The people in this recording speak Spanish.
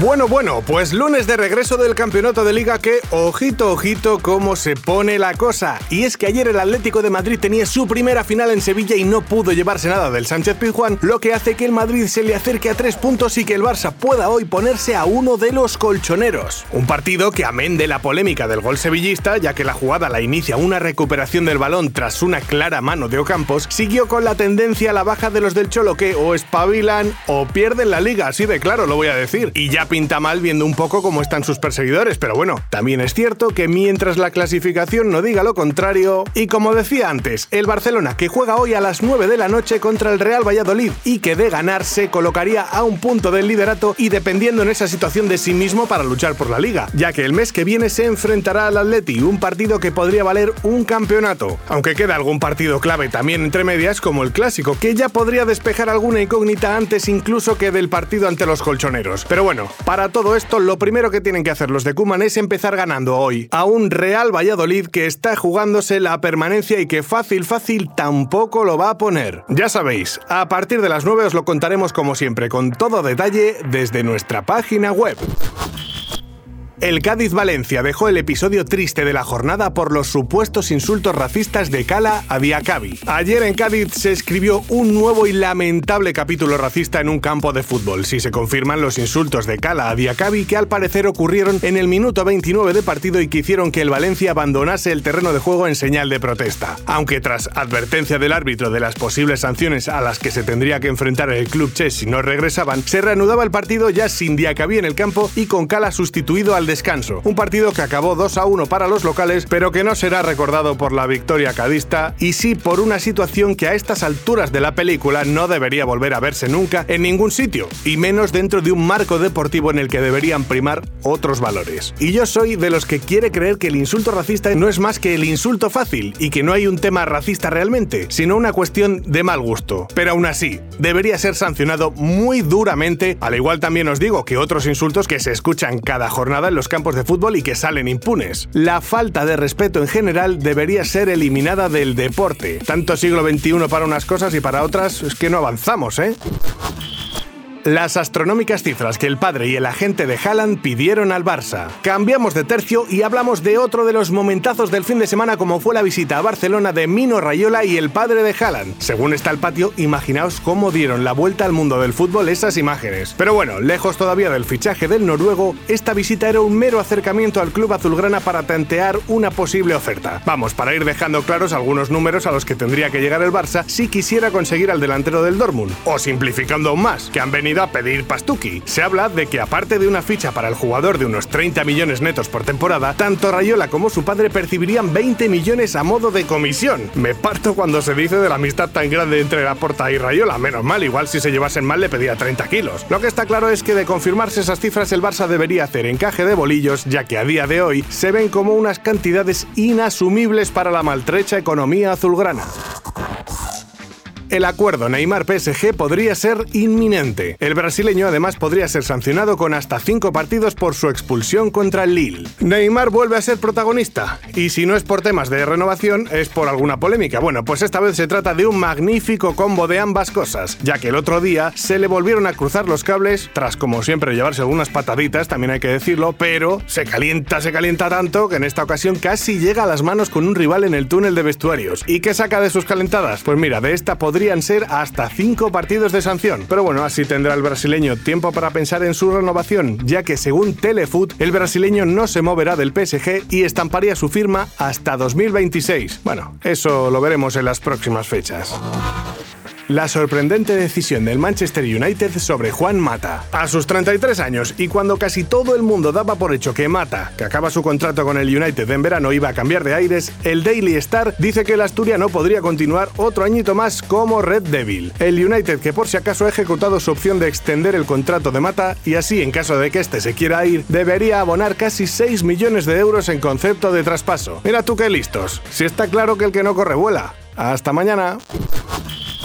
Bueno, bueno, pues lunes de regreso del campeonato de liga que, ojito, ojito, cómo se pone la cosa. Y es que ayer el Atlético de Madrid tenía su primera final en Sevilla y no pudo llevarse nada del Sánchez Pizjuán, lo que hace que el Madrid se le acerque a tres puntos y que el Barça pueda hoy ponerse a uno de los colchoneros. Un partido que amén de la polémica del gol sevillista, ya que la jugada la inicia una recuperación del balón tras una clara mano de Ocampos, siguió con la tendencia a la baja de los del Cholo que o espabilan o pierden la liga, así de claro lo voy a decir. Y ya pinta mal viendo un poco cómo están sus perseguidores, pero bueno, también es cierto que mientras la clasificación no diga lo contrario, y como decía antes, el Barcelona que juega hoy a las 9 de la noche contra el Real Valladolid y que de ganar se colocaría a un punto del liderato y dependiendo en esa situación de sí mismo para luchar por la liga, ya que el mes que viene se enfrentará al Atleti, un partido que podría valer un campeonato, aunque queda algún partido clave también entre medias como el clásico, que ya podría despejar alguna incógnita antes incluso que del partido ante los colchoneros. Pero bueno, para todo esto, lo primero que tienen que hacer los de Kuman es empezar ganando hoy a un Real Valladolid que está jugándose la permanencia y que fácil, fácil tampoco lo va a poner. Ya sabéis, a partir de las 9 os lo contaremos como siempre, con todo detalle desde nuestra página web. El Cádiz-Valencia dejó el episodio triste de la jornada por los supuestos insultos racistas de Cala a Diacabi. Ayer en Cádiz se escribió un nuevo y lamentable capítulo racista en un campo de fútbol, si se confirman los insultos de Cala a Diacabi que al parecer ocurrieron en el minuto 29 de partido y que hicieron que el Valencia abandonase el terreno de juego en señal de protesta. Aunque tras advertencia del árbitro de las posibles sanciones a las que se tendría que enfrentar el club Chess si no regresaban, se reanudaba el partido ya sin Diacabi en el campo y con Cala sustituido al descanso. Un partido que acabó 2 a 1 para los locales, pero que no será recordado por la victoria cadista y sí por una situación que a estas alturas de la película no debería volver a verse nunca en ningún sitio, y menos dentro de un marco deportivo en el que deberían primar otros valores. Y yo soy de los que quiere creer que el insulto racista no es más que el insulto fácil y que no hay un tema racista realmente, sino una cuestión de mal gusto. Pero aún así, debería ser sancionado muy duramente, al igual también os digo que otros insultos que se escuchan cada jornada en los campos de fútbol y que salen impunes. La falta de respeto en general debería ser eliminada del deporte. Tanto siglo XXI para unas cosas y para otras es que no avanzamos, ¿eh? Las astronómicas cifras que el padre y el agente de Haaland pidieron al Barça. Cambiamos de tercio y hablamos de otro de los momentazos del fin de semana como fue la visita a Barcelona de Mino Rayola y el padre de Haaland. Según está el patio, imaginaos cómo dieron la vuelta al mundo del fútbol esas imágenes. Pero bueno, lejos todavía del fichaje del noruego, esta visita era un mero acercamiento al club azulgrana para tantear una posible oferta. Vamos, para ir dejando claros algunos números a los que tendría que llegar el Barça si quisiera conseguir al delantero del Dortmund. O simplificando aún más, que han venido a pedir Pastuki. Se habla de que aparte de una ficha para el jugador de unos 30 millones netos por temporada, tanto Rayola como su padre percibirían 20 millones a modo de comisión. Me parto cuando se dice de la amistad tan grande entre Laporta y Rayola, menos mal, igual si se llevasen mal le pedía 30 kilos. Lo que está claro es que de confirmarse esas cifras el Barça debería hacer encaje de bolillos, ya que a día de hoy se ven como unas cantidades inasumibles para la maltrecha economía azulgrana. El acuerdo Neymar-PSG podría ser inminente. El brasileño además podría ser sancionado con hasta cinco partidos por su expulsión contra el Lille. Neymar vuelve a ser protagonista, y si no es por temas de renovación, es por alguna polémica. Bueno, pues esta vez se trata de un magnífico combo de ambas cosas, ya que el otro día se le volvieron a cruzar los cables, tras como siempre llevarse algunas pataditas, también hay que decirlo, pero se calienta, se calienta tanto que en esta ocasión casi llega a las manos con un rival en el túnel de vestuarios. ¿Y qué saca de sus calentadas? Pues mira, de esta podría podrían ser hasta cinco partidos de sanción. Pero bueno, así tendrá el brasileño tiempo para pensar en su renovación, ya que según Telefoot, el brasileño no se moverá del PSG y estamparía su firma hasta 2026. Bueno, eso lo veremos en las próximas fechas. La sorprendente decisión del Manchester United sobre Juan Mata. A sus 33 años y cuando casi todo el mundo daba por hecho que Mata, que acaba su contrato con el United en verano, iba a cambiar de aires, el Daily Star dice que el asturiano podría continuar otro añito más como Red Devil. El United que por si acaso ha ejecutado su opción de extender el contrato de Mata y así en caso de que éste se quiera ir, debería abonar casi 6 millones de euros en concepto de traspaso. Mira tú qué listos. Si está claro que el que no corre vuela. Hasta mañana.